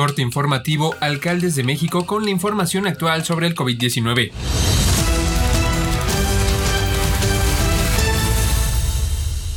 Corte informativo Alcaldes de México con la información actual sobre el COVID-19.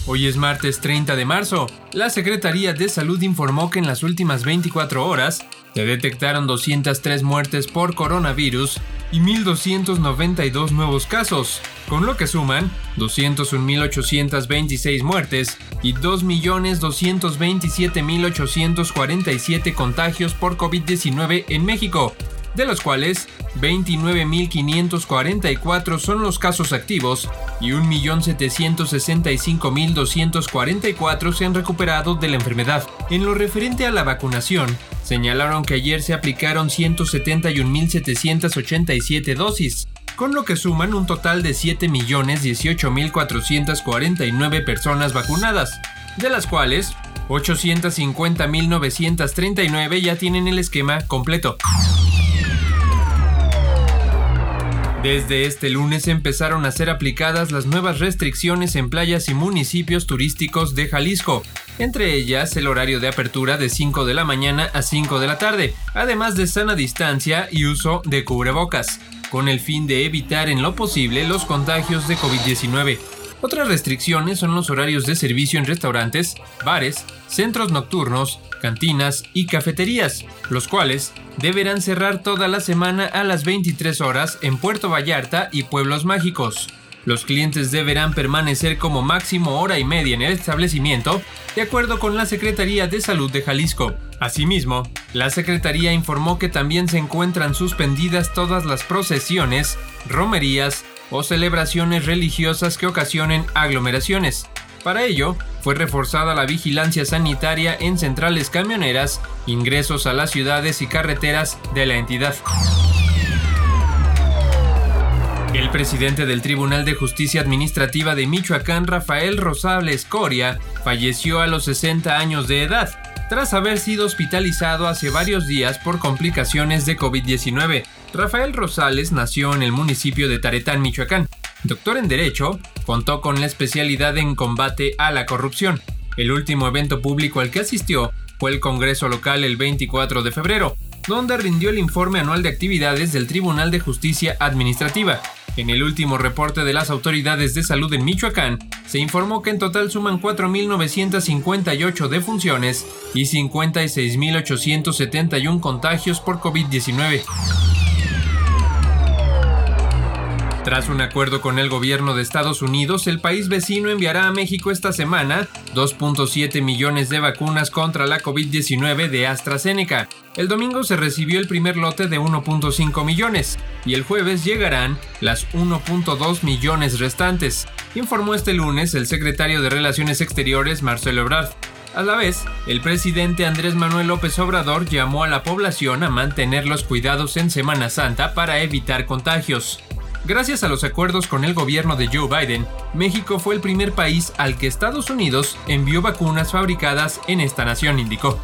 Hoy es martes 30 de marzo. La Secretaría de Salud informó que en las últimas 24 horas se detectaron 203 muertes por coronavirus y 1.292 nuevos casos, con lo que suman 201.826 muertes y 2.227.847 contagios por COVID-19 en México, de los cuales 29.544 son los casos activos y 1.765.244 se han recuperado de la enfermedad. En lo referente a la vacunación, señalaron que ayer se aplicaron 171.787 dosis, con lo que suman un total de 7.018.449 personas vacunadas, de las cuales 850.939 ya tienen el esquema completo. Desde este lunes empezaron a ser aplicadas las nuevas restricciones en playas y municipios turísticos de Jalisco, entre ellas el horario de apertura de 5 de la mañana a 5 de la tarde, además de sana distancia y uso de cubrebocas, con el fin de evitar en lo posible los contagios de COVID-19. Otras restricciones son los horarios de servicio en restaurantes, bares, centros nocturnos, cantinas y cafeterías, los cuales deberán cerrar toda la semana a las 23 horas en Puerto Vallarta y Pueblos Mágicos. Los clientes deberán permanecer como máximo hora y media en el establecimiento, de acuerdo con la Secretaría de Salud de Jalisco. Asimismo, la Secretaría informó que también se encuentran suspendidas todas las procesiones, romerías o celebraciones religiosas que ocasionen aglomeraciones. Para ello, fue reforzada la vigilancia sanitaria en centrales camioneras, ingresos a las ciudades y carreteras de la entidad. El presidente del Tribunal de Justicia Administrativa de Michoacán, Rafael Rosales Coria, falleció a los 60 años de edad, tras haber sido hospitalizado hace varios días por complicaciones de COVID-19. Rafael Rosales nació en el municipio de Taretán, Michoacán. Doctor en Derecho, contó con la especialidad en combate a la corrupción. El último evento público al que asistió fue el Congreso local el 24 de febrero, donde rindió el informe anual de actividades del Tribunal de Justicia Administrativa. En el último reporte de las autoridades de salud en Michoacán, se informó que en total suman 4.958 defunciones y 56.871 contagios por COVID-19. Tras un acuerdo con el gobierno de Estados Unidos, el país vecino enviará a México esta semana 2.7 millones de vacunas contra la COVID-19 de AstraZeneca. El domingo se recibió el primer lote de 1.5 millones y el jueves llegarán las 1.2 millones restantes, informó este lunes el secretario de Relaciones Exteriores Marcelo Ebrard. A la vez, el presidente Andrés Manuel López Obrador llamó a la población a mantener los cuidados en Semana Santa para evitar contagios. Gracias a los acuerdos con el gobierno de Joe Biden, México fue el primer país al que Estados Unidos envió vacunas fabricadas en esta nación, indicó.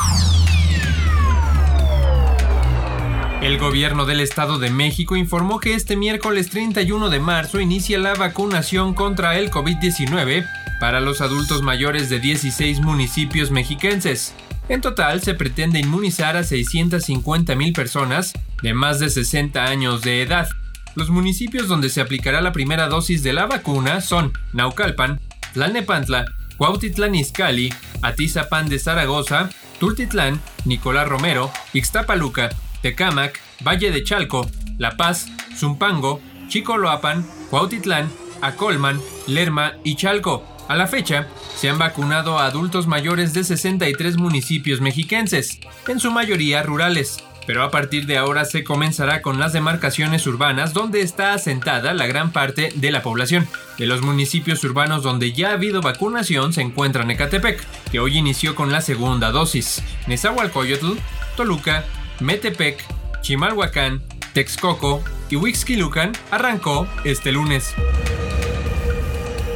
El gobierno del Estado de México informó que este miércoles 31 de marzo inicia la vacunación contra el COVID-19 para los adultos mayores de 16 municipios mexiquenses. En total se pretende inmunizar a 650 mil personas de más de 60 años de edad. Los municipios donde se aplicará la primera dosis de la vacuna son Naucalpan, Tlalnepantla, Cuautitlán Izcalli, Atizapán de Zaragoza, Tultitlán, Nicolás Romero, Ixtapaluca, Tecámac, Valle de Chalco, La Paz, Zumpango, Chicoloapan, Cuautitlán, Acolman, Lerma y Chalco. A la fecha, se han vacunado a adultos mayores de 63 municipios mexiquenses, en su mayoría rurales pero a partir de ahora se comenzará con las demarcaciones urbanas donde está asentada la gran parte de la población. De los municipios urbanos donde ya ha habido vacunación se encuentran Ecatepec, que hoy inició con la segunda dosis, Nezahualcóyotl, Toluca, Metepec, Chimalhuacán, Texcoco y Huixquilucan arrancó este lunes.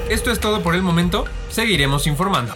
Esto es todo por el momento, seguiremos informando.